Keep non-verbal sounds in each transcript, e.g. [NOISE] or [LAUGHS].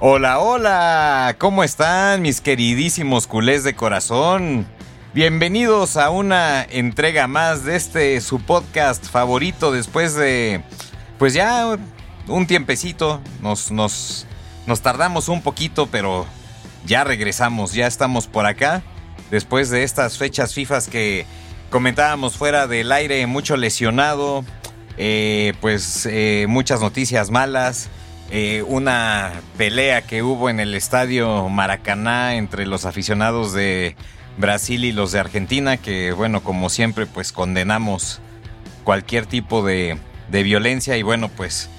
Hola, hola, ¿cómo están mis queridísimos culés de corazón? Bienvenidos a una entrega más de este su podcast favorito después de pues ya un tiempecito, nos, nos, nos tardamos un poquito, pero ya regresamos, ya estamos por acá, después de estas fechas FIFAs que comentábamos fuera del aire, mucho lesionado, eh, pues eh, muchas noticias malas. Eh, una pelea que hubo en el estadio Maracaná entre los aficionados de Brasil y los de Argentina, que bueno, como siempre, pues condenamos cualquier tipo de, de violencia y bueno, pues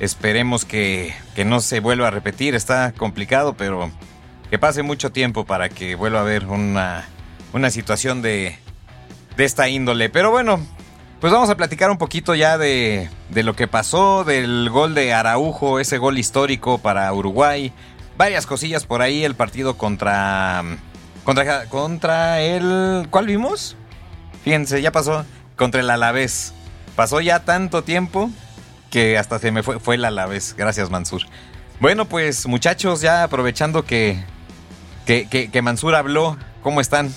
esperemos que, que, no se vuelva a repetir, está complicado, pero que pase mucho tiempo para que vuelva a haber una, una situación de, de esta índole. Pero bueno, pues vamos a platicar un poquito ya de, de, lo que pasó, del gol de Araujo, ese gol histórico para Uruguay. Varias cosillas por ahí, el partido contra. Contra, contra el. ¿Cuál vimos? Fíjense, ya pasó. Contra el Alavés. Pasó ya tanto tiempo que hasta se me fue, fue el Alavés. Gracias, Mansur. Bueno, pues muchachos, ya aprovechando que, que, que, que Mansur habló, ¿cómo están?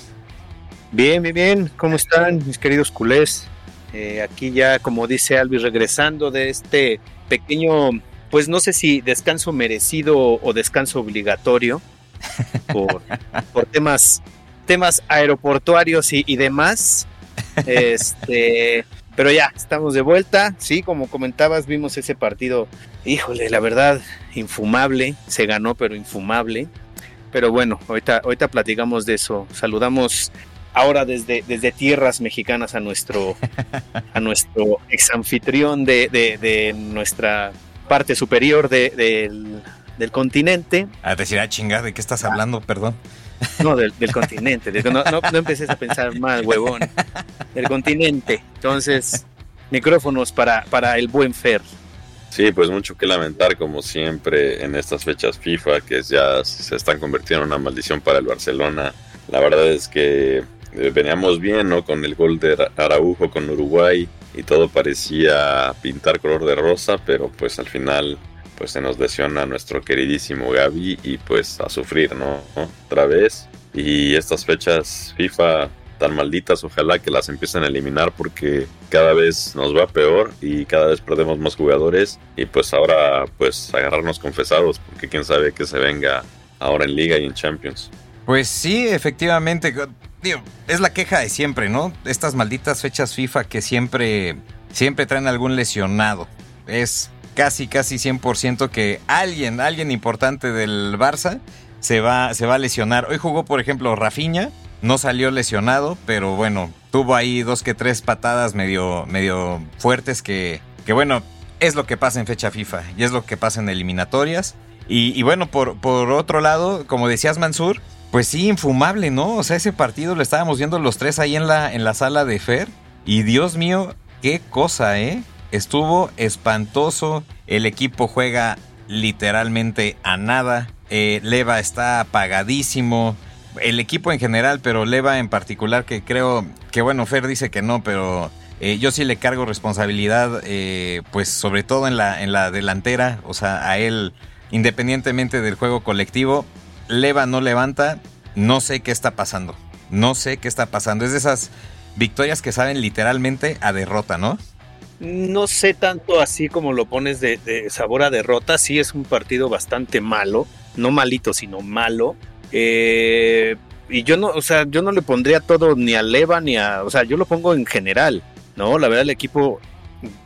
Bien, bien, bien. ¿Cómo están, mis queridos culés? Eh, aquí ya, como dice Alvis, regresando de este pequeño, pues no sé si descanso merecido o descanso obligatorio [LAUGHS] por, por temas, temas aeroportuarios y, y demás. Este, pero ya, estamos de vuelta. Sí, como comentabas, vimos ese partido, híjole, la verdad, infumable. Se ganó, pero infumable. Pero bueno, ahorita, ahorita platicamos de eso. Saludamos ahora desde, desde tierras mexicanas a nuestro, [LAUGHS] a nuestro ex anfitrión de, de, de nuestra parte superior de, del, del, continente. A decir, ah, chingada, ¿de qué estás hablando? Perdón. No, del, del [LAUGHS] continente. no, no, no, empieces a pensar mal, huevón. Del continente. Entonces, micrófonos para, para el buen Fer. Sí, pues mucho que lamentar, como siempre, en estas fechas FIFA, que ya se están convirtiendo en una maldición para el Barcelona. La verdad es que veníamos bien, ¿no? Con el gol de Araujo con Uruguay y todo parecía pintar color de rosa, pero pues al final pues se nos lesiona nuestro queridísimo Gaby y pues a sufrir, ¿no? Otra vez. Y estas fechas FIFA tan malditas, ojalá que las empiecen a eliminar porque cada vez nos va peor y cada vez perdemos más jugadores y pues ahora pues agarrarnos confesados porque quién sabe que se venga ahora en liga y en Champions. Pues sí, efectivamente es la queja de siempre, ¿no? Estas malditas fechas FIFA que siempre, siempre traen algún lesionado. Es casi, casi 100% que alguien, alguien importante del Barça se va, se va a lesionar. Hoy jugó, por ejemplo, Rafinha, no salió lesionado, pero bueno, tuvo ahí dos que tres patadas medio, medio fuertes que, que bueno, es lo que pasa en fecha FIFA y es lo que pasa en eliminatorias. Y, y bueno, por, por otro lado, como decías Mansur, pues sí, infumable, ¿no? O sea, ese partido lo estábamos viendo los tres ahí en la, en la sala de Fer. Y Dios mío, qué cosa, ¿eh? Estuvo espantoso. El equipo juega literalmente a nada. Eh, Leva está apagadísimo. El equipo en general, pero Leva en particular, que creo que, bueno, Fer dice que no, pero eh, yo sí le cargo responsabilidad, eh, pues sobre todo en la, en la delantera. O sea, a él, independientemente del juego colectivo, Leva no levanta, no sé qué está pasando. No sé qué está pasando. Es de esas victorias que saben literalmente a derrota, ¿no? No sé tanto así como lo pones de, sabor a derrota. Sí es un partido bastante malo. No malito, sino malo. Eh, y yo no, o sea, yo no le pondría todo ni a Leva ni a. O sea, yo lo pongo en general. ¿no? La verdad, el equipo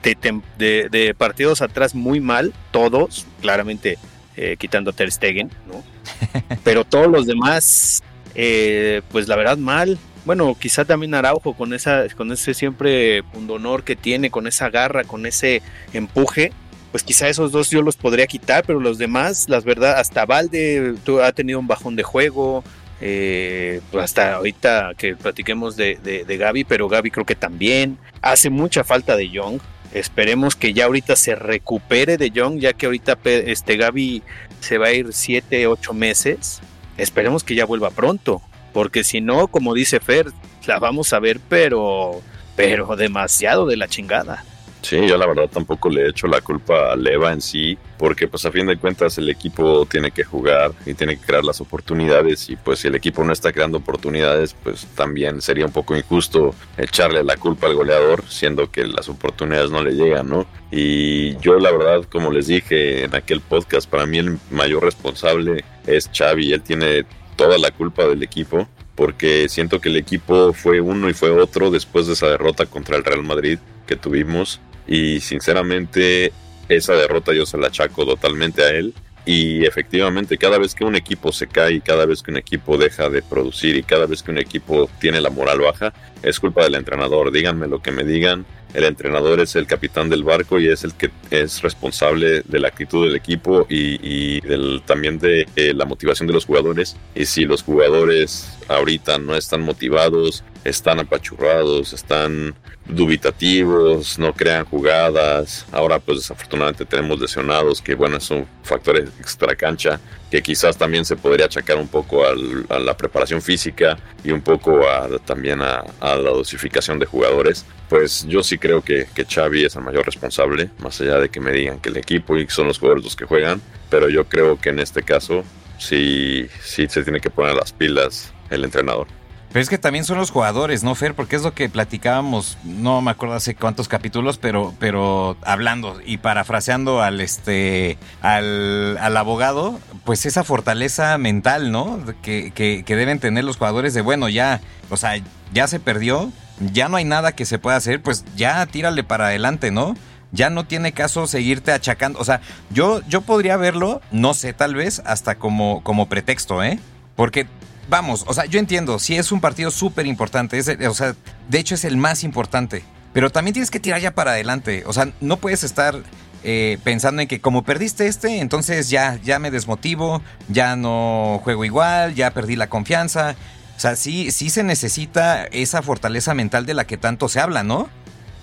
de, de, partidos atrás muy mal, todos, claramente eh, quitando a Ter Stegen, ¿no? [LAUGHS] Pero todos los demás, eh, pues la verdad mal. Bueno, quizá también Araujo con esa, con ese siempre pundonor que tiene, con esa garra, con ese empuje, pues quizá esos dos yo los podría quitar, pero los demás, las verdad, hasta Valde ha tenido un bajón de juego, eh, pues hasta ahorita que platiquemos de, de, Gaby, pero Gaby creo que también hace mucha falta de Young. Esperemos que ya ahorita se recupere de Young, ya que ahorita este Gaby se va a ir 7, 8 meses. Esperemos que ya vuelva pronto, porque si no, como dice Fer, la vamos a ver, pero, pero demasiado de la chingada. Sí, yo la verdad tampoco le he hecho la culpa a Leva en sí, porque pues a fin de cuentas el equipo tiene que jugar y tiene que crear las oportunidades y pues si el equipo no está creando oportunidades, pues también sería un poco injusto echarle la culpa al goleador, siendo que las oportunidades no le llegan, ¿no? Y yo la verdad, como les dije en aquel podcast, para mí el mayor responsable es Xavi, él tiene toda la culpa del equipo porque siento que el equipo fue uno y fue otro después de esa derrota contra el Real Madrid que tuvimos y sinceramente esa derrota yo se la achaco totalmente a él. Y efectivamente, cada vez que un equipo se cae, cada vez que un equipo deja de producir y cada vez que un equipo tiene la moral baja, es culpa del entrenador. Díganme lo que me digan. El entrenador es el capitán del barco y es el que es responsable de la actitud del equipo y, del, también de eh, la motivación de los jugadores. Y si los jugadores ahorita no están motivados, están apachurrados, están dubitativos, no crean jugadas. Ahora pues desafortunadamente tenemos lesionados, que bueno, es un factor extra cancha, que quizás también se podría achacar un poco a la preparación física y un poco también a, la dosificación de jugadores. Pues yo sí creo que, que Xavi es el mayor responsable, más allá de que me digan que el equipo y son los jugadores los que juegan, pero yo creo que en este caso sí, sí se tiene que poner las pilas el entrenador. Pero es que también son los jugadores, ¿no, Fer? Porque es lo que platicábamos, no me acuerdo hace cuántos capítulos, pero, pero hablando y parafraseando al este al, al abogado, pues esa fortaleza mental, ¿no? Que, que, deben tener los jugadores de bueno, ya, o sea, ya se perdió, ya no hay nada que se pueda hacer, pues ya tírale para adelante, ¿no? Ya no tiene caso seguirte achacando. O sea, yo, yo podría verlo, no sé, tal vez, hasta como, como pretexto, ¿eh? Porque vamos, o sea, yo entiendo, si es un partido súper importante, o sea, de hecho es el más importante, pero también tienes que tirar ya para adelante, o sea, no puedes estar eh, pensando en que como perdiste este, entonces ya, ya me desmotivo, ya no juego igual, ya perdí la confianza. O sea, sí, sí se necesita esa fortaleza mental de la que tanto se habla, ¿no?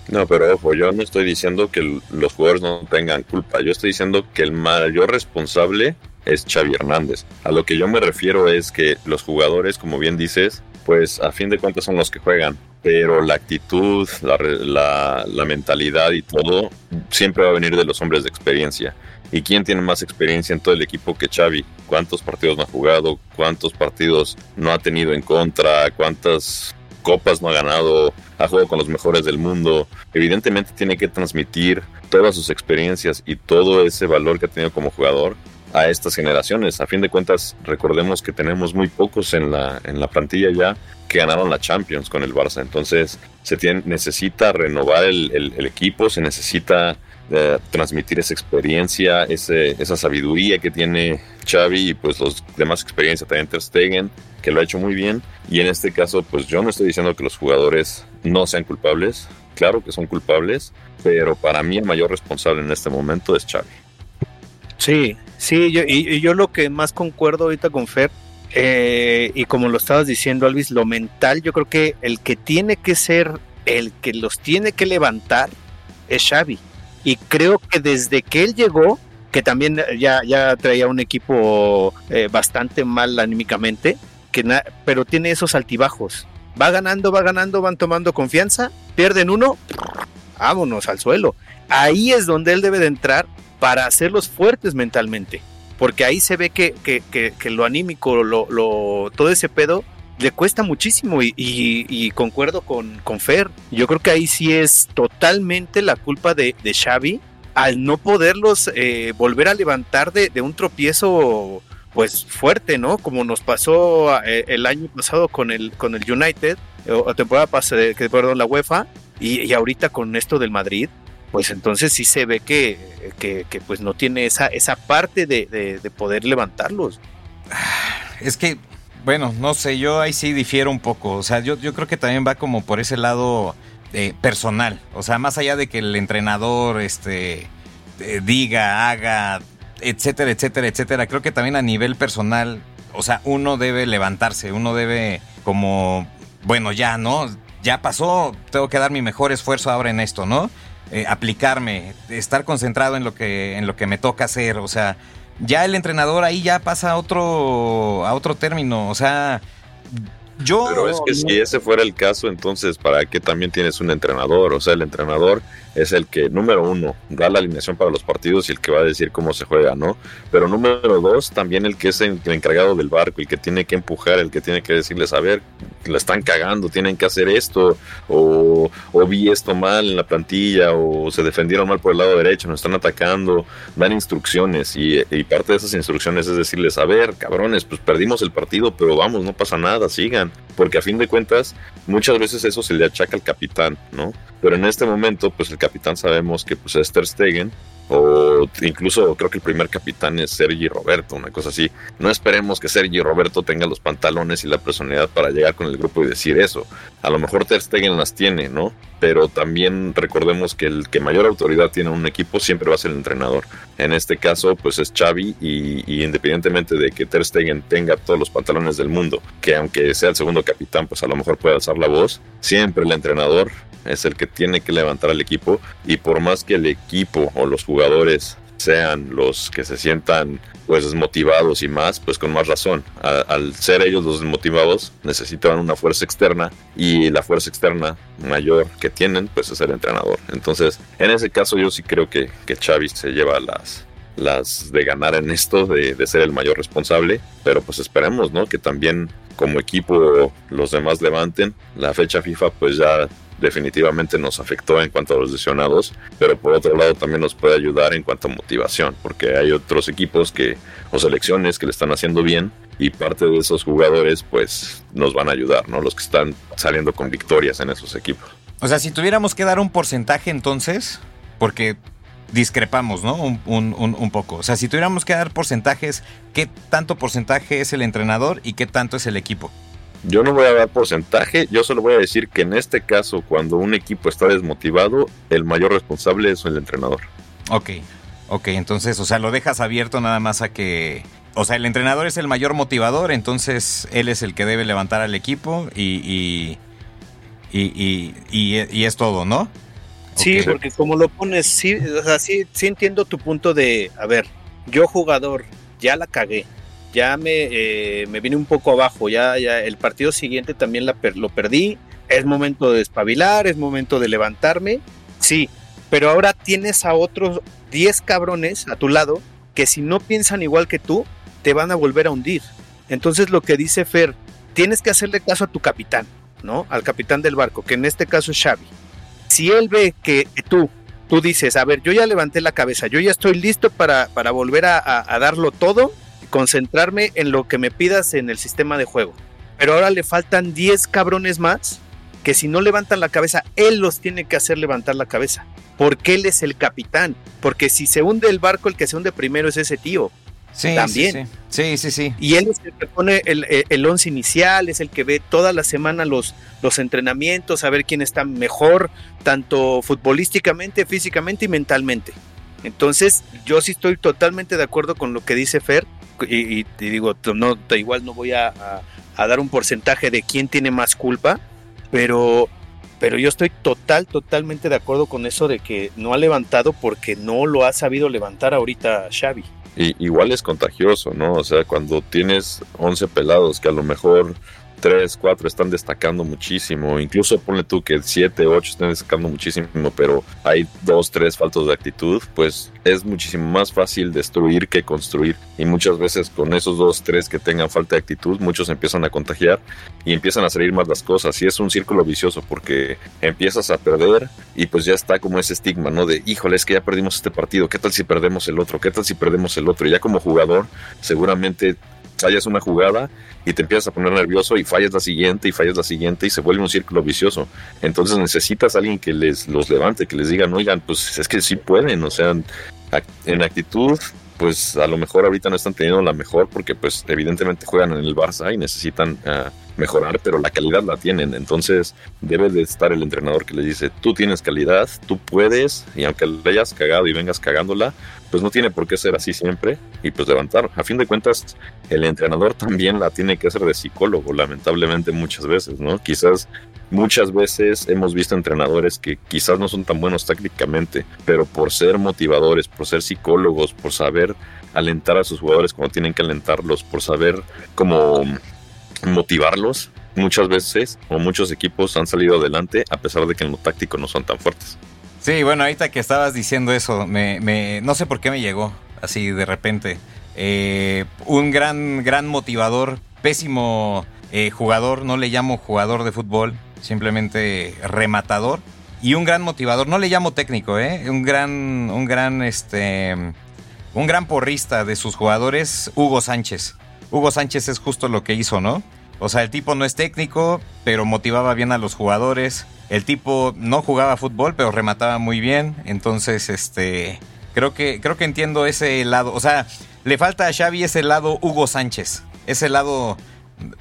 No, pero ojo, yo no estoy diciendo que los jugadores no tengan culpa, yo estoy diciendo que el mayor responsable es Xavi Hernández. A lo que yo me refiero es que los jugadores, como bien dices, pues a fin de cuentas son los que juegan, pero la actitud, la, mentalidad y todo siempre va a venir de los hombres de experiencia. ¿Y quién tiene más experiencia en todo el equipo que Xavi? ¿Cuántos partidos no ha jugado? ¿Cuántos partidos no ha tenido en contra? ¿Cuántas copas no ha ganado? ¿Ha jugado con los mejores del mundo? Evidentemente tiene que transmitir todas sus experiencias y todo ese valor que ha tenido como jugador a estas generaciones. A fin de cuentas, recordemos que tenemos muy pocos en la, en la plantilla ya que ganaron la Champions con el Barça. Entonces, se tiene, necesita renovar el, equipo, se necesita eh, transmitir esa experiencia, ese, esa sabiduría que tiene Xavi y pues los demás experiencias también Ter que lo ha hecho muy bien. Y en este caso, pues yo no estoy diciendo que los jugadores no sean culpables. Claro que son culpables, pero para mí el mayor responsable en este momento es Xavi. Sí, sí, yo, y, yo lo que más concuerdo ahorita con Fer, eh, y como lo estabas diciendo, Alvis, lo mental, yo creo que el que tiene que ser, el que los tiene que levantar es Xavi. Y creo que desde que él llegó, que también ya, ya traía un equipo eh, bastante mal anímicamente, que pero tiene esos altibajos. Va ganando, va ganando, van tomando confianza, pierden uno, vámonos al suelo. Ahí es donde él debe de entrar para hacerlos fuertes mentalmente. Porque ahí se ve que, que, que, lo anímico, lo, todo ese pedo le cuesta muchísimo y, concuerdo con, con, Fer. Yo creo que ahí sí es totalmente la culpa de, de Xavi al no poderlos eh, volver a levantar de, un tropiezo pues fuerte, ¿no? Como nos pasó eh, el año pasado con el, con el United, o temporada pasada, perdón, la UEFA, y, y, ahorita con esto del Madrid, pues entonces sí se ve que, que, que pues no tiene esa, esa parte de, de, de poder levantarlos. Es que bueno, no sé, yo ahí sí difiero un poco. O sea, yo, yo creo que también va como por ese lado eh, personal. O sea, más allá de que el entrenador este, eh, diga, haga, etcétera, etcétera, etcétera. Creo que también a nivel personal, o sea, uno debe levantarse, uno debe como, bueno, ya, ¿no? Ya pasó, tengo que dar mi mejor esfuerzo ahora en esto, ¿no? Eh, aplicarme, estar concentrado en lo que en lo que me toca hacer, o sea, ya el entrenador ahí ya pasa a otro, a otro término. O sea, yo. Pero es que si ese fuera el caso, entonces, ¿para qué también tienes un entrenador? O sea, el entrenador es el que, número uno, da la alineación para los partidos y el que va a decir cómo se juega, ¿no? Pero número dos, también el que es el, encargado del barco, el que tiene que empujar, el que tiene que decirles, a ver, la están cagando, tienen que hacer esto, o, o vi esto mal en la plantilla, o se defendieron mal por el lado derecho, nos están atacando, dan instrucciones, y, y parte de esas instrucciones es decirles, a ver, cabrones, pues perdimos el partido, pero vamos, no pasa nada, sigan, porque a fin de cuentas, muchas veces eso se le achaca al capitán, ¿no? Pero en este momento, pues el capitán sabemos que pues, es Ter Stegen, o incluso creo que el primer capitán es Sergi Roberto, una cosa así. No esperemos que Sergi Roberto tenga los pantalones y la personalidad para llegar con el grupo y decir eso. A lo mejor Ter Stegen las tiene, ¿no? Pero también recordemos que el que mayor autoridad tiene un equipo siempre va a ser el entrenador. En este caso, pues es Xavi y, y independientemente de que Ter Stegen tenga todos los pantalones del mundo, que aunque sea el segundo capitán, pues a lo mejor puede alzar la voz, siempre el entrenador es el que tiene que levantar al equipo y por más que el equipo o los jugadores sean los que se sientan pues desmotivados y más, pues con más razón. al ser ellos los desmotivados, necesitan una fuerza externa y la fuerza externa mayor que tienen, pues es el entrenador. Entonces, en ese caso yo sí creo que, que Xavi se lleva las, las de ganar en esto, de, de ser el mayor responsable, pero pues esperemos, ¿no? Que también como equipo los demás levanten. La fecha FIFA pues ya definitivamente nos afectó en cuanto a los lesionados, pero por otro lado también nos puede ayudar en cuanto a motivación, porque hay otros equipos que o selecciones que le están haciendo bien y parte de esos jugadores pues nos van a ayudar, ¿no? Los que están saliendo con victorias en esos equipos. O sea, si tuviéramos que dar un porcentaje entonces, porque discrepamos, ¿no? Un, un, un, poco. O sea, si tuviéramos que dar porcentajes, ¿qué tanto porcentaje es el entrenador y qué tanto es el equipo? Yo no voy a dar porcentaje, yo solo voy a decir que en este caso, cuando un equipo está desmotivado, el mayor responsable es el entrenador. Ok, ok, entonces, o sea, lo dejas abierto nada más a que... O sea, el entrenador es el mayor motivador, entonces él es el que debe levantar al equipo y, y, y, y es todo, ¿no? Sí, porque como lo pones, sí, o sea, sí, sí entiendo tu punto de, a ver, yo jugador, ya la cagué, ya me, eh, me vine un poco abajo, ya, ya el partido siguiente también la lo perdí, es momento de despabilar, es momento de levantarme, sí, pero ahora tienes a otros 10 cabrones a tu lado que si no piensan igual que tú, te van a volver a hundir. Entonces lo que dice Fer, tienes que hacerle caso a tu capitán, ¿no? Al capitán del barco, que en este caso es Xavi. Si él ve que tú, tú dices, a ver, yo ya levanté la cabeza, yo ya estoy listo para, para volver a darlo todo, concentrarme en lo que me pidas en el sistema de juego. Pero ahora le faltan 10 cabrones más que si no levantan la cabeza, él los tiene que hacer levantar la cabeza. Porque él es el capitán. Porque si se hunde el barco, el que se hunde primero es ese tío. Sí, también. Sí, sí, sí. Y él es el que pone el, el, once inicial, es el que ve toda la semana los, los entrenamientos, a ver quién está mejor, tanto futbolísticamente, físicamente y mentalmente. Entonces, yo sí estoy totalmente de acuerdo con lo que dice Fer, y, te digo, no, igual no voy a, a, dar un porcentaje de quién tiene más culpa, pero, pero yo estoy total, totalmente de acuerdo con eso de que no ha levantado porque no lo ha sabido levantar ahorita Xavi. Y, igual es contagioso, ¿no? O sea, cuando tienes 11 pelados que a lo mejor 3, 4 están destacando muchísimo. Incluso ponle tú que 7, 8 están destacando muchísimo, pero hay 2, 3 faltos de actitud, pues es muchísimo más fácil destruir que construir. Y muchas veces con esos 2, 3 que tengan falta de actitud, muchos empiezan a contagiar y empiezan a salir más las cosas. Y es un círculo vicioso porque empiezas a perder y pues ya está como ese estigma, ¿no? De, híjole, es que ya perdimos este partido, ¿qué tal si perdemos el otro? ¿Qué tal si perdemos el otro? Y ya como jugador, seguramente fallas una jugada y te empiezas a poner nervioso y fallas la siguiente y fallas la siguiente y se vuelve un círculo vicioso. Entonces necesitas a alguien que les los levante, que les digan, oigan, pues es que sí pueden, o sea, en actitud, pues a lo mejor ahorita no están teniendo la mejor porque pues evidentemente juegan en el Barça y necesitan uh, mejorar, pero la calidad la tienen. Entonces debe de estar el entrenador que les dice, tú tienes calidad, tú puedes, y aunque le hayas cagado y vengas cagándola, pues no tiene por qué ser así siempre y pues levantar. A fin de cuentas, el entrenador también la tiene que hacer de psicólogo, lamentablemente muchas veces, ¿no? Quizás muchas veces hemos visto entrenadores que quizás no son tan buenos tácticamente, pero por ser motivadores, por ser psicólogos, por saber alentar a sus jugadores cuando tienen que alentarlos, por saber cómo motivarlos, muchas veces o muchos equipos han salido adelante a pesar de que en lo táctico no son tan fuertes. Sí, bueno, ahorita que estabas diciendo eso, me, me no sé por qué me llegó así de repente. Eh, un gran, gran motivador, pésimo eh, jugador, no le llamo jugador de fútbol, simplemente rematador. Y un gran motivador, no le llamo técnico, ¿eh? Un gran, un gran, este, un gran porrista de sus jugadores, Hugo Sánchez. Hugo Sánchez es justo lo que hizo, ¿no? O sea, el tipo no es técnico, pero motivaba bien a los jugadores. El tipo no jugaba fútbol, pero remataba muy bien. Entonces, este, creo que, creo que entiendo ese lado. O sea, le falta a Xavi ese lado Hugo Sánchez. Ese lado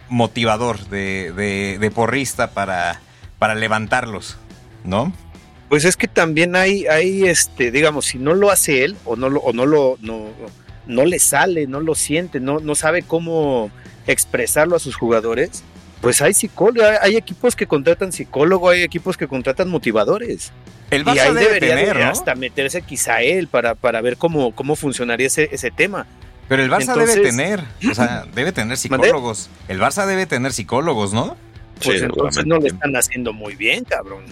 motivador de, de, porrista para, para levantarlos, ¿no? Pues es que también hay, hay este, digamos, si no lo hace él o no lo, o no lo, no, no le sale, no lo siente, no, no sabe cómo expresarlo a sus jugadores, pues hay psicólogos, hay, equipos que contratan psicólogo, hay equipos que contratan motivadores. El y ahí debe debería tener, hasta meterse quizá él para, para ver cómo, cómo funcionaría ese, ese tema. Pero el Barça debe tener, o sea, [CLEARS THROAT] debe tener psicólogos. El Barça debe tener psicólogos, ¿no? Pues entonces no lo están haciendo muy bien, cabrón.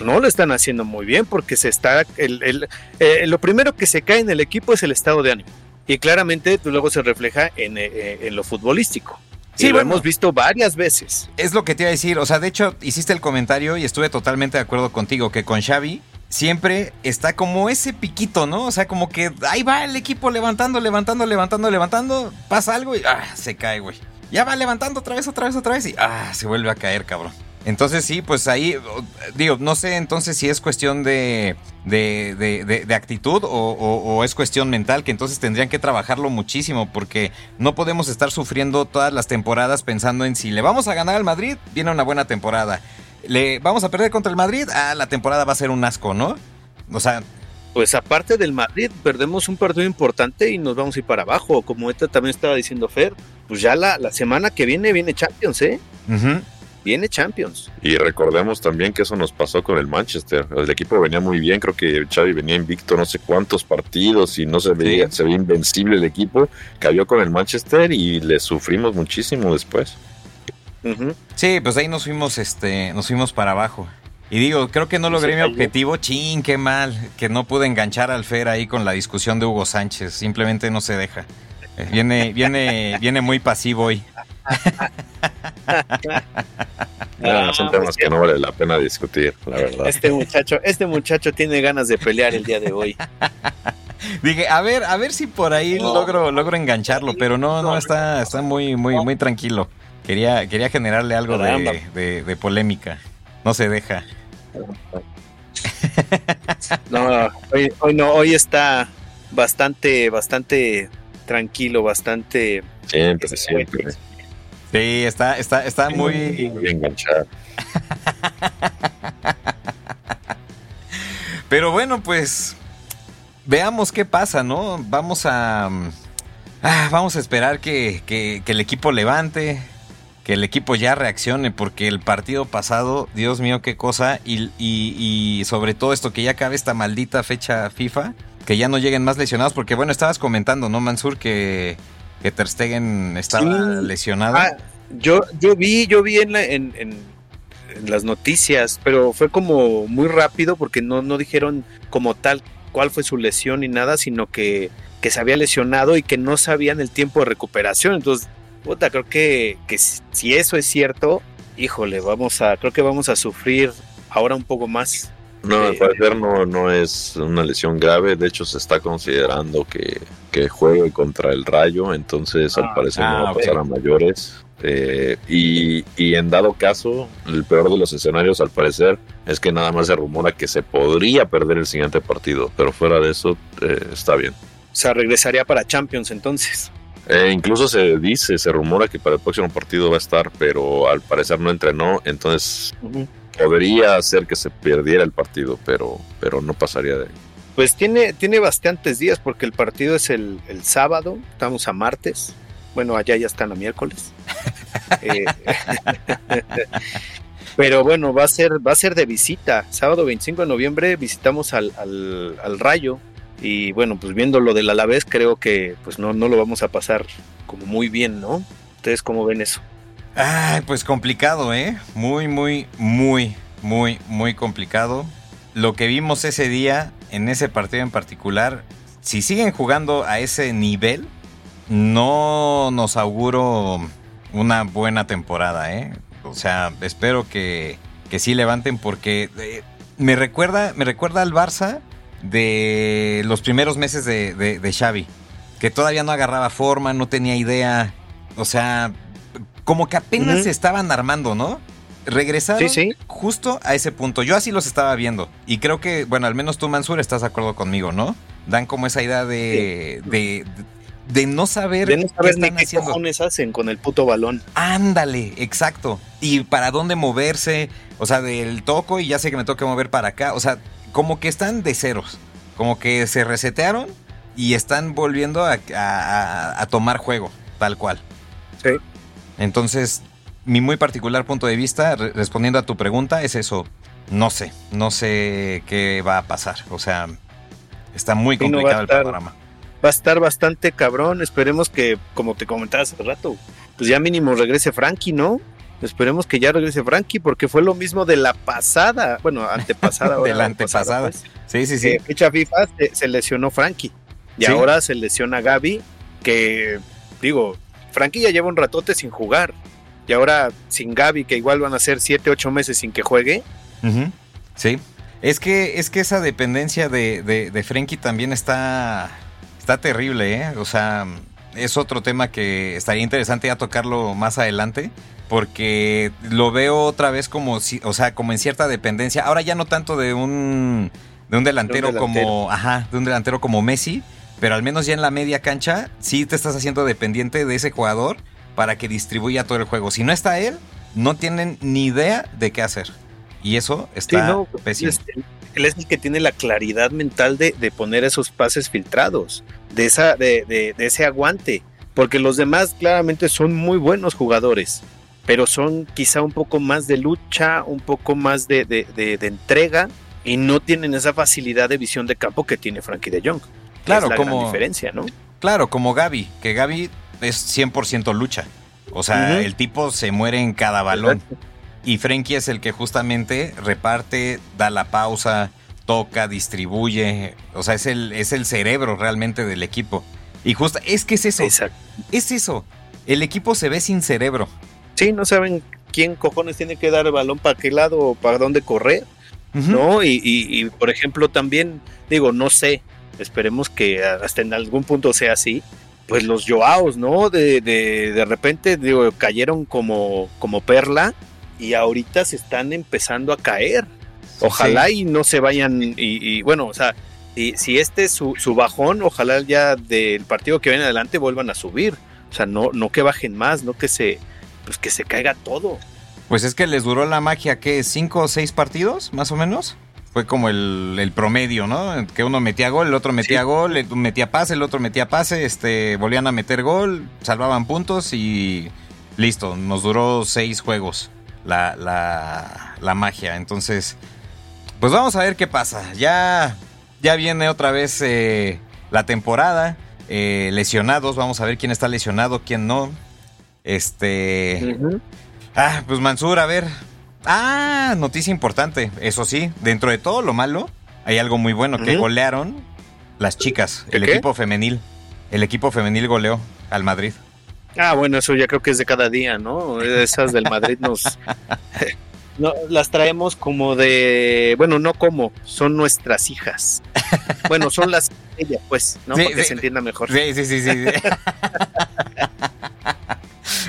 No lo están haciendo muy bien porque se está. El, el, eh, lo primero que se cae en el equipo es el estado de ánimo. Y claramente luego se refleja en, eh, eh, en lo futbolístico. Sí, lo hemos visto varias veces. Es lo que te iba a decir. O sea, de hecho, hiciste el comentario y estuve totalmente de acuerdo contigo que con Xavi siempre está como ese piquito, ¿no? O sea, como que ahí va el equipo levantando, levantando, levantando, levantando, pasa algo y ah, se cae, güey. Ya va levantando otra vez, otra vez, otra vez y ah, se vuelve a caer, cabrón. Entonces sí, pues ahí, digo, no sé entonces si es cuestión de, de, de, actitud o, o, es cuestión mental, que entonces tendrían que trabajarlo muchísimo, porque no podemos estar sufriendo todas las temporadas pensando en si le vamos a ganar al Madrid, viene una buena temporada. Le vamos a perder contra el Madrid, ah, la temporada va a ser un asco, ¿no? O sea... Pues aparte del Madrid, perdemos un partido importante y nos vamos a ir para abajo, como esta también estaba diciendo Fer, pues ya la, la semana que viene viene Champions, ¿eh? viene Champions. Y recordemos también que eso nos pasó con el Manchester. El equipo venía muy bien, creo que Xavi venía invicto no sé cuántos partidos y no se veía, se veía invencible el equipo. Cayó con el Manchester y le sufrimos muchísimo después. Sí, pues ahí nos fuimos, este, nos fuimos para abajo. Y digo, creo que no logré mi objetivo. Chin, qué mal. Que no pude enganchar al Fer ahí con la discusión de Hugo Sánchez. Simplemente no se deja. Viene, viene, [LAUGHS] viene muy pasivo hoy. [LAUGHS] No, son temas que no vale la pena discutir, la verdad. Este muchacho, este muchacho tiene ganas de pelear el día de hoy. [LAUGHS] Dije, a ver, a ver si por ahí logro, logro engancharlo, pero no, no, está, está muy, muy, muy tranquilo. Quería, quería generarle algo de, polémica. No se deja. [LAUGHS] No, hoy, hoy no, hoy está bastante, bastante tranquilo, bastante. Siempre, siempre. Sí, está, está, está muy... enganchado. [LAUGHS] Pero bueno, pues veamos qué pasa, ¿no? Vamos a... Ah, vamos a esperar que, que, el equipo levante, que el equipo ya reaccione, porque el partido pasado, Dios mío, qué cosa, y, y, y, sobre todo esto que ya cabe esta maldita fecha FIFA, que ya no lleguen más lesionados, porque bueno, estabas comentando, ¿no, Mansur? Que, que Ter Stegen estaba lesionado. Ah, Yo, yo vi, yo vi en, la- en, en- en las noticias, pero fue como muy rápido porque no, no dijeron como tal cuál fue su lesión ni nada, sino que, que se había lesionado y que no sabían el tiempo de recuperación. Entonces, puta, creo que, que si eso es cierto, híjole, vamos a, creo que vamos a sufrir ahora un poco más. No, al Eh, parecer no, no es una lesión grave. De hecho, se está considerando que, que juegue contra el Rayo. Entonces, al Ah, parecer, ah, no va a pasar a mayores. Eh, y, y en dado caso, el peor de los escenarios, al parecer, es que nada más se rumora que se podría perder el siguiente partido. Pero fuera de eso, eh, está bien. O sea, regresaría para Champions entonces. Eh, incluso se dice, se rumora que para el próximo partido va a estar, pero al parecer no entrenó. Entonces, podría hacer que se perdiera el partido, pero, pero no pasaría de ahí. Pues tiene, tiene bastantes días porque el partido es el, el sábado, estamos a martes. Bueno, allá ya están a miércoles. [LAUGHS] Eh, pero bueno, va a ser, va a ser de visita. Sábado 25 de noviembre visitamos al, al, al Rayo. Y bueno, pues viendo lo del Alavés, creo que pues no, no lo vamos a pasar como muy bien, ¿no? ¿Ustedes cómo ven eso? Ay, pues complicado, ¿eh? Muy, muy, muy, muy, muy complicado. Lo que vimos ese día, en ese partido en particular, si siguen jugando a ese nivel, no nos auguro una buena temporada, ¿eh? O sea, espero que, que sí levanten porque eh, me, recuerda, me recuerda al Barça de los primeros meses de, de, de Xavi, que todavía no agarraba forma, no tenía idea, o sea, como que apenas se estaban armando, ¿no? Regresaron Sí, sí. justo a ese punto. Yo así los estaba viendo. Y creo que, bueno, al menos tú, Mansur, estás de acuerdo conmigo, ¿no? Dan como esa idea de, de, de no saber, De no saber qué ni están qué haciendo. cojones hacen con el puto balón. Ándale, exacto. Y para dónde moverse. O sea, del toco y ya sé que me toca mover para acá. O sea, como que están de ceros. Como que se resetearon y están volviendo a, a- a tomar juego, tal cual. Sí. Entonces, mi muy particular punto de vista, re- respondiendo a tu pregunta, es eso. No sé, no sé qué va a pasar. O sea, está muy Sí, no complicado el panorama. va a estar bastante cabrón. Esperemos que, como te comentaba hace rato, pues ya mínimo regrese Frankie, ¿no? Esperemos que ya regrese Frankie, porque fue lo mismo de la pasada, bueno, antepasada. [LAUGHS] ahora, De la antepasada, pues. Sí, sí, sí. Eh, fecha FIFA se, se lesionó Frankie. Y Sí. ahora se lesiona Gaby, que digo, Frankie ya lleva un ratote sin jugar. Y ahora sin Gaby, que igual van a ser 7, 8 meses sin que juegue. Sí. Es que, es que esa dependencia de, de, de Frenkie también está, está terrible, ¿eh? O sea, es otro tema que estaría interesante ya tocarlo más adelante. Porque lo veo otra vez como si, o sea, como en cierta dependencia. Ahora ya no tanto de un, de un delantero, delantero. como, ajá, de un delantero como Messi. Pero al menos ya en la media cancha, sí te estás haciendo dependiente de ese jugador para que distribuya todo el juego. Si no está él, no tienen ni idea de qué hacer. Y eso está Sí, no, pésimo. es- él es el que tiene la claridad mental de, de poner esos pases filtrados, de, esa, de, de- de ese aguante, porque los demás claramente son muy buenos jugadores, pero son quizá un poco más de lucha, un poco más de, de- de- de entrega y no tienen esa facilidad de visión de campo que tiene Frankie de Jong. Claro, es la gran como- diferencia, ¿no? Claro, como Gaby, que Gaby es 100% lucha. O sea, el tipo se muere en cada balón. Y Frenkie es el que justamente reparte, da la pausa, toca, distribuye. O sea, es el, es el cerebro realmente del equipo. Y justo, es que es eso, Exacto. es eso. El equipo se ve sin cerebro. Sí, no saben quién cojones tiene que dar el balón para qué lado o para dónde correr. ¿no? Y, y- y, por ejemplo, también, digo, no sé, esperemos que hasta en algún punto sea así, pues los Joaos, ¿no? De, de, de repente, digo, cayeron como, como perla y ahorita se están empezando a caer. Ojalá y no se vayan, y, y, bueno, o sea, y, si este es su, su bajón, ojalá ya del partido que viene adelante vuelvan a subir. O sea, no, no que bajen más, no que se, pues que se caiga todo. Pues es que les duró la magia, ¿qué? ¿Cinco o seis partidos, más o menos? Fue como el, el promedio, ¿no? Que uno metía gol, el otro metía Sí. gol, el metía pase, el otro metía pase, este, volvían a meter gol, salvaban puntos y listo, nos duró seis juegos la, la, la magia. Entonces, pues vamos a ver qué pasa. Ya, ya viene otra vez eh, la temporada, eh, lesionados, vamos a ver quién está lesionado, quién no. Este. Ah, pues Mansur, a ver. Ah, noticia importante. Eso sí, dentro de todo lo malo, hay algo muy bueno, que golearon las chicas, ¿Qué el qué? equipo femenil. El equipo femenil goleó al Madrid. Ah, bueno, eso ya creo que es de cada día, ¿no? Esas del Madrid nos... [LAUGHS] No, las traemos como de... Bueno, no como, son nuestras hijas. Bueno, son las ella, pues, ¿no? Sí, Para que sí. se entienda mejor. Sí, sí, sí, sí. [LAUGHS]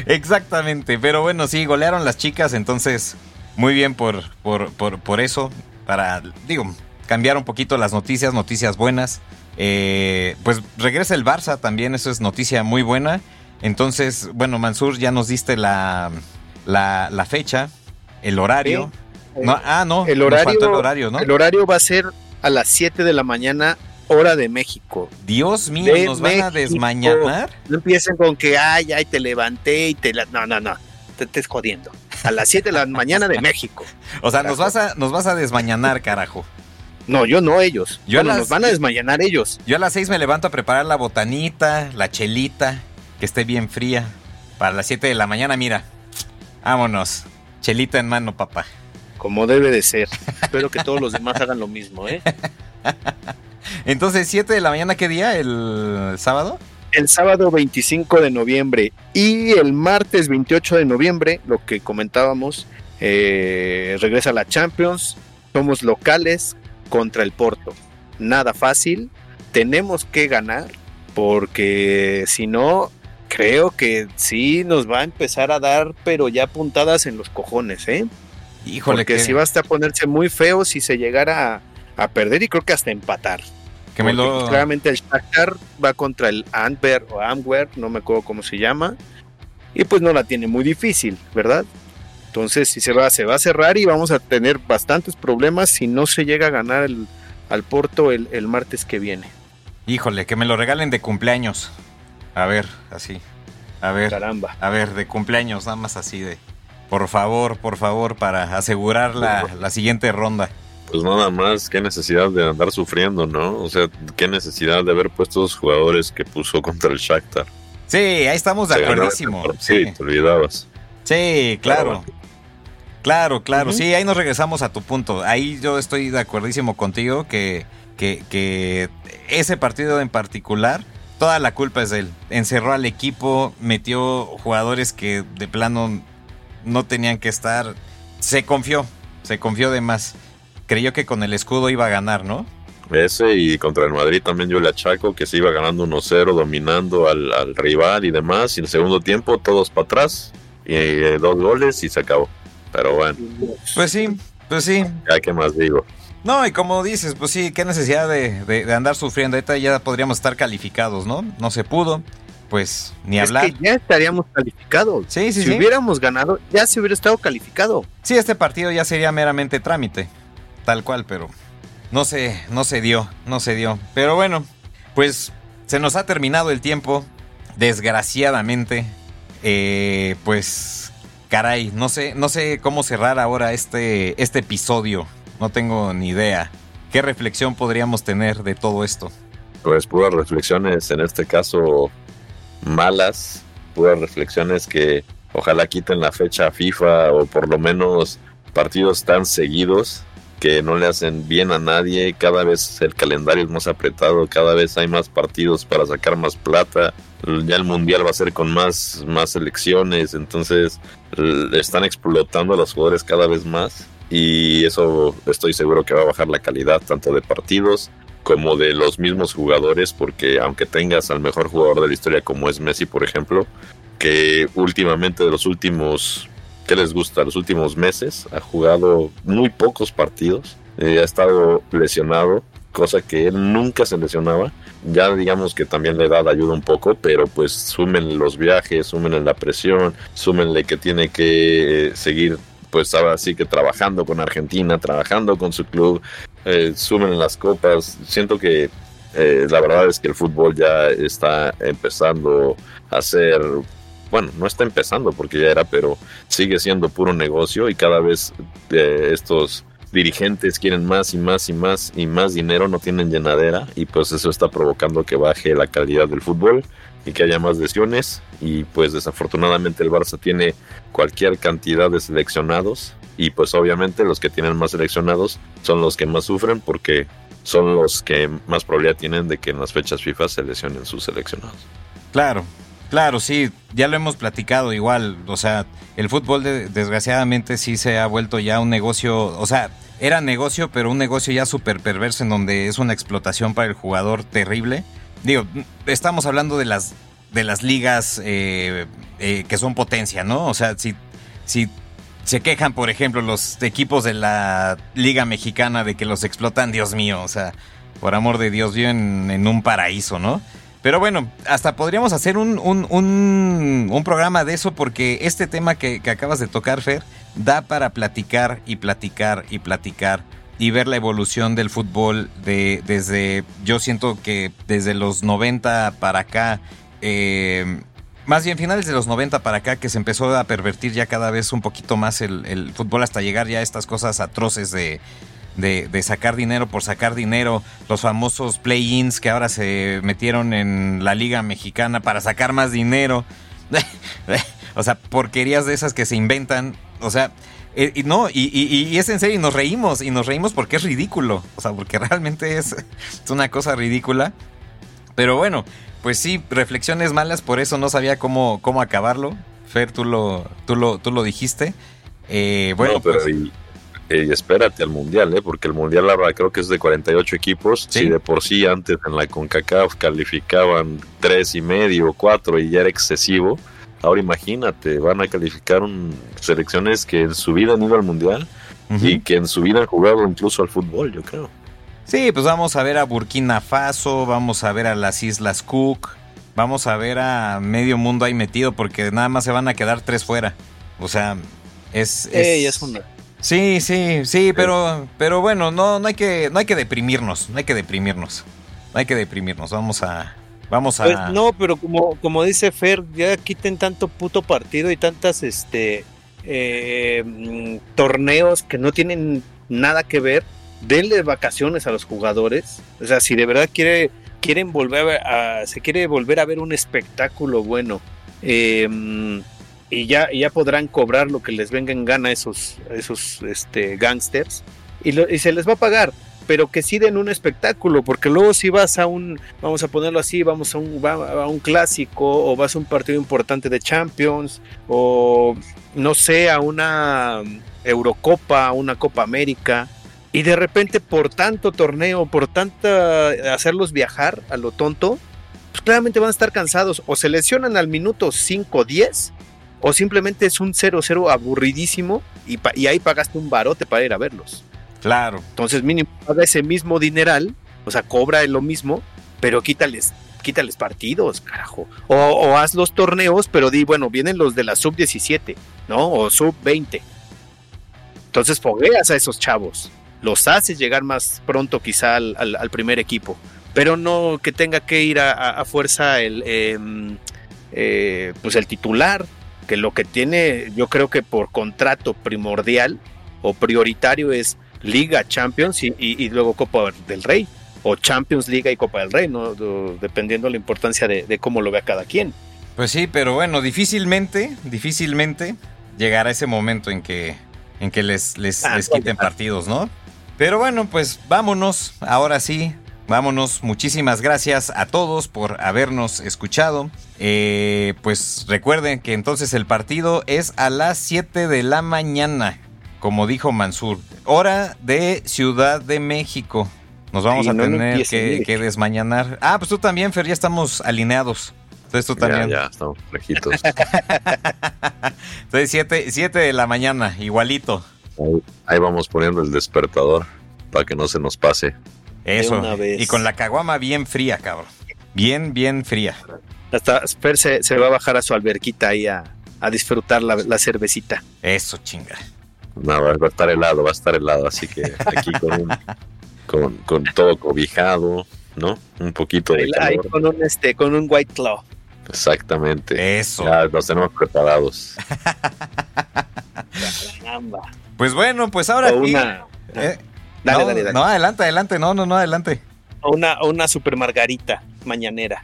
[LAUGHS] Exactamente, pero bueno, sí, golearon las chicas, entonces muy bien por, por, por, por eso, para, digo, cambiar un poquito las noticias, noticias buenas. Eh, pues regresa el Barça también, eso es noticia muy buena. Entonces, bueno, Mansur, ya nos diste la, la, la fecha, el horario. Sí. No, ah, no, el nos horario, faltó el horario, ¿no? el horario va a ser a las 7 de la mañana, hora de México. Dios mío, de nos van a desmañanar. No empiecen con que, ay, ay, te levanté y te la... No, no, no, te estés jodiendo. A las 7 de la mañana de México. [LAUGHS] O sea, nos vas a, nos vas a desmañanar, carajo. No, yo no ellos. Yo Bueno, las- nos van a desmañanar ellos. Yo a las 6 me levanto a preparar la botanita, la chelita, que esté bien fría. Para las 7 de la mañana, mira. Vámonos. Chelita en mano, papá. Como debe de ser. Espero que todos los demás hagan lo mismo, ¿eh? [LAUGHS] Entonces, 7 de la mañana, ¿qué día? ¿El sábado? El sábado 25 de noviembre y el martes 28 de noviembre, lo que comentábamos, eh, regresa la Champions. Somos locales contra el Porto. Nada fácil. Tenemos que ganar porque si no, creo que sí nos va a empezar a dar, pero ya puntadas en los cojones, ¿eh? Híjole, Porque que, si va a ponerse muy feo si se llegara a, a perder y creo que hasta empatar. Que me Porque lo... Claramente el Shakhtar va contra el Antwerp o Antwerp, no me acuerdo cómo se llama. Y pues no la tiene muy difícil, ¿verdad? Entonces si se va, se va a cerrar y vamos a tener bastantes problemas si no se llega a ganar el, al Porto el, el martes que viene. Híjole, que me lo regalen de cumpleaños. A ver, así. A ver, Caramba. a ver, de cumpleaños, nada más así de... Por favor, por favor, para asegurar la, la siguiente ronda. Pues nada más, qué necesidad de andar sufriendo, ¿no? O sea, qué necesidad de haber puesto los jugadores que puso [LAUGHS] contra el Shakhtar. Sí, ahí estamos de ese Sí, te olvidabas. sí, claro. Pero Claro, claro, sí, ahí nos regresamos a tu punto. Ahí yo estoy de acuerdísimo contigo que, que, que ese partido en particular, toda la culpa es de él. Encerró al equipo, metió jugadores que de plano no tenían que estar. Se confió, se confió de más. Creyó que con el escudo iba a ganar, ¿no? Ese y contra el Madrid también yo le achaco que se iba ganando 1-0, dominando al, al rival y demás. Y en el segundo tiempo todos para atrás, y eh, dos goles y se acabó. Pero bueno, Pues sí, pues sí. ya qué más digo. No, y como dices, pues sí, qué necesidad de, de- de andar sufriendo. Ahorita ya podríamos estar calificados, ¿no? No se pudo, pues ni Es hablar. que ya estaríamos calificados. Sí, sí, si sí. hubiéramos ganado, ya se hubiera estado calificado. Sí, este partido ya sería meramente trámite, tal cual, pero no se, no se dio, no se dio. Pero bueno, pues se nos ha terminado el tiempo, desgraciadamente. Eh, pues, caray, no sé, no sé cómo cerrar ahora este, este episodio. No tengo ni idea. ¿Qué reflexión podríamos tener de todo esto? Pues puras reflexiones, en este caso malas, puras reflexiones que ojalá quiten la fecha FIFA o por lo menos partidos tan seguidos que no le hacen bien a nadie, cada vez el calendario es más apretado, cada vez hay más partidos para sacar más plata, ya el mundial va a ser con más, más selecciones, entonces están explotando a los jugadores cada vez más y eso estoy seguro que va a bajar la calidad tanto de partidos como de los mismos jugadores, porque aunque tengas al mejor jugador de la historia como es Messi, por ejemplo, que últimamente de los últimos, ¿qué les gusta? Los últimos meses ha jugado muy pocos partidos, eh, ha estado lesionado, cosa que él nunca se lesionaba. Ya digamos que también la edad ayuda un poco, pero pues sumen los viajes, sumen la presión, súmenle que tiene que seguir pues ahora sí que trabajando con Argentina, trabajando con su club, eh, sumen las copas. Siento que eh, la verdad es que el fútbol ya está empezando a ser, bueno, no está empezando porque ya era, pero sigue siendo puro negocio y cada vez eh, estos dirigentes quieren más y más y más y más dinero, no tienen llenadera y pues eso está provocando que baje la calidad del fútbol y que haya más lesiones. Y pues desafortunadamente el Barça tiene cualquier cantidad de seleccionados y pues obviamente los que tienen más seleccionados son los que más sufren porque son los que más probabilidad tienen de que en las fechas FIFA se lesionen sus seleccionados. Claro, claro, sí, ya lo hemos platicado igual, o sea, el fútbol desgraciadamente sí se ha vuelto ya un negocio, o sea, era negocio, pero un negocio ya súper perverso en donde es una explotación para el jugador terrible. Digo, estamos hablando de las, de las ligas eh, eh, que son potencia, ¿no? O sea, si, si se quejan, por ejemplo, los equipos de la Liga Mexicana de que los explotan, Dios mío, o sea, por amor de Dios, viven en un paraíso, ¿no? Pero bueno, hasta podríamos hacer un, un, programa de eso porque este tema que, que, acabas de tocar, Fer, da para platicar y platicar y platicar y ver la evolución del fútbol de, desde, yo siento que desde los 90 para acá, eh, más bien finales de los 90 para acá, que se empezó a pervertir ya cada vez un poquito más el, fútbol hasta llegar ya a estas cosas atroces de, de, sacar dinero por sacar dinero, los famosos play-ins que ahora se metieron en la liga mexicana para sacar más dinero, [LAUGHS] o sea, porquerías de esas que se inventan, o sea, eh, y no, y, y, es en serio, y nos reímos, y nos reímos porque es ridículo, o sea, porque [LAUGHS] realmente es, es una cosa ridícula, pero bueno, pues sí, reflexiones malas, por eso no sabía cómo, cómo acabarlo. Fer, tú lo, tú lo, tú lo dijiste. Eh, bueno, pero pues y, espérate al mundial, ¿eh? porque el mundial ahora creo que es de 48 equipos. Si de por sí antes en la CONCACAF calificaban tres y medio, cuatro y ya era excesivo. Ahora imagínate, van a calificar selecciones que en su vida han ido al mundial y que en su vida han jugado incluso al fútbol, yo creo. Sí, pues vamos a ver a Burkina Faso, vamos a ver a las Islas Cook, vamos a ver a medio mundo ahí metido porque nada más se van a quedar tres fuera. O sea, es... es... Sí, sí, sí, pero, pero bueno, no, no hay que, no hay que deprimirnos, no hay que deprimirnos, no hay que deprimirnos, vamos a, vamos a. Pues no, pero como, como dice Fer, ya quiten tanto puto partido y tantas, este, eh, mm, torneos que no tienen nada que ver denle vacaciones a los jugadores. O sea, si de verdad quiere, quieren volver a, se quiere volver a ver un espectáculo bueno. Em, y ya, ya podrán cobrar lo que les venga en gana esos, esos este, gangsters. Y, se les va a pagar. Pero que sí den un espectáculo, porque luego si vas a un, vamos a ponerlo así, vamos a un, a un clásico, o vas a un partido importante de Champions, o no sé, a una Eurocopa, una Copa América, y de repente por tanto torneo, por tanta hacerlos viajar a lo tonto, pues claramente van a estar cansados o se lesionan al minuto 5 10 o simplemente es un 0-0 aburridísimo y, y, ahí pagaste un barote para ir a verlos. Claro. Entonces mínimo paga ese mismo dineral, o sea, cobra lo mismo, pero quítales quítales partidos, carajo. O, o haz los torneos, pero di, bueno, vienen los de la sub 17, ¿no? O sub 20. Entonces fogueas a esos chavos los hace llegar más pronto quizá al, primer equipo, pero no que tenga que ir a, fuerza el, em, eh, pues el titular, que lo que tiene yo creo que por contrato primordial o prioritario es Liga Champions y, luego Copa del Rey, o Champions Liga y Copa del Rey, ¿no? dependiendo la importancia de, cómo lo vea cada quien. Pues sí, pero bueno, difícilmente, difícilmente llegará ese momento en que, en que les, les, ah, les quiten partidos, ¿no? Pero bueno, pues vámonos, ahora sí, vámonos. Muchísimas gracias a todos por habernos escuchado. Eh, pues recuerden que entonces el partido es a las 7 de la mañana, como dijo Mansur. Hora de Ciudad de México. Nos vamos a tener que, desmañanar. Ah, pues tú también, Fer, ya estamos alineados. Entonces tú también. Ya, ya estamos lejitos. [LAUGHS] Entonces 7 de la mañana, igualito. Ahí, vamos poniendo el despertador para que no se nos pase. Eso. Y con la caguama bien fría, cabrón. Bien, bien fría. Hasta Sper se, va a bajar a su alberquita ahí a, disfrutar la, cervecita. Eso, chinga. No, va a estar helado, va a estar helado. Así que aquí con, con, todo cobijado, ¿no? Un poquito de ahí, con un, este, con un white claw. Exactamente. Eso. Ya nos tenemos preparados. [LAUGHS] Pues bueno, pues ahora. ¿Eh? Dale, no, dale, dale. No, adelante, adelante. No, no, no, adelante. Una, una super margarita mañanera.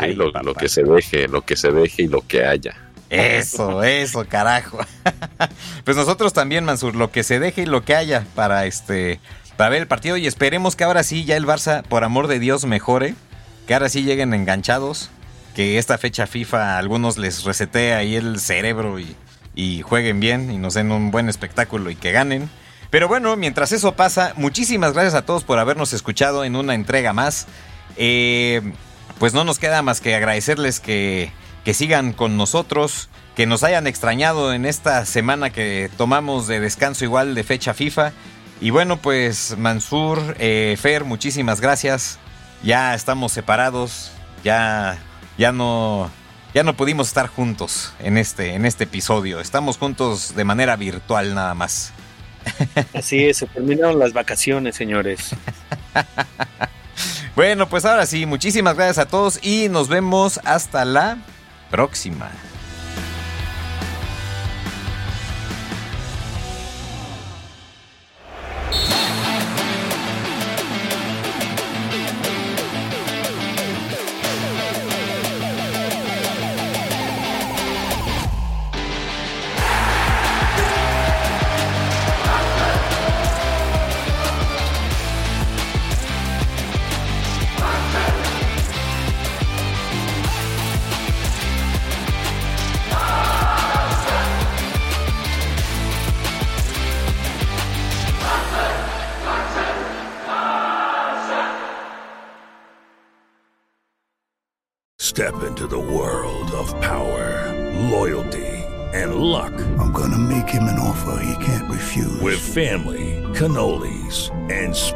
sí, lo, lo, que se deje, lo que se deje y lo que haya. Eso, eso, carajo. [LAUGHS] pues nosotros también, Mansur, lo que se deje y lo que haya para este para ver el partido y esperemos que ahora sí ya el Barça, por amor de Dios, mejore, que ahora sí lleguen enganchados, que esta fecha FIFA a algunos les resete ahí el cerebro y, y jueguen bien y nos den un buen espectáculo y que ganen. Pero bueno, mientras eso pasa, muchísimas gracias a todos por habernos escuchado en una entrega más. Eh, pues no nos queda más que agradecerles que, que sigan con nosotros, que nos hayan extrañado en esta semana que tomamos de descanso igual de fecha FIFA. Y bueno, pues Mansur, eh, Fer, muchísimas gracias. Ya estamos separados, ya, ya no, ya no pudimos estar juntos en este, en este episodio. Estamos juntos de manera virtual nada más. [LAUGHS] Así es, se terminaron las vacaciones, señores. [LAUGHS] bueno, pues ahora sí, muchísimas gracias a todos y nos vemos hasta la próxima.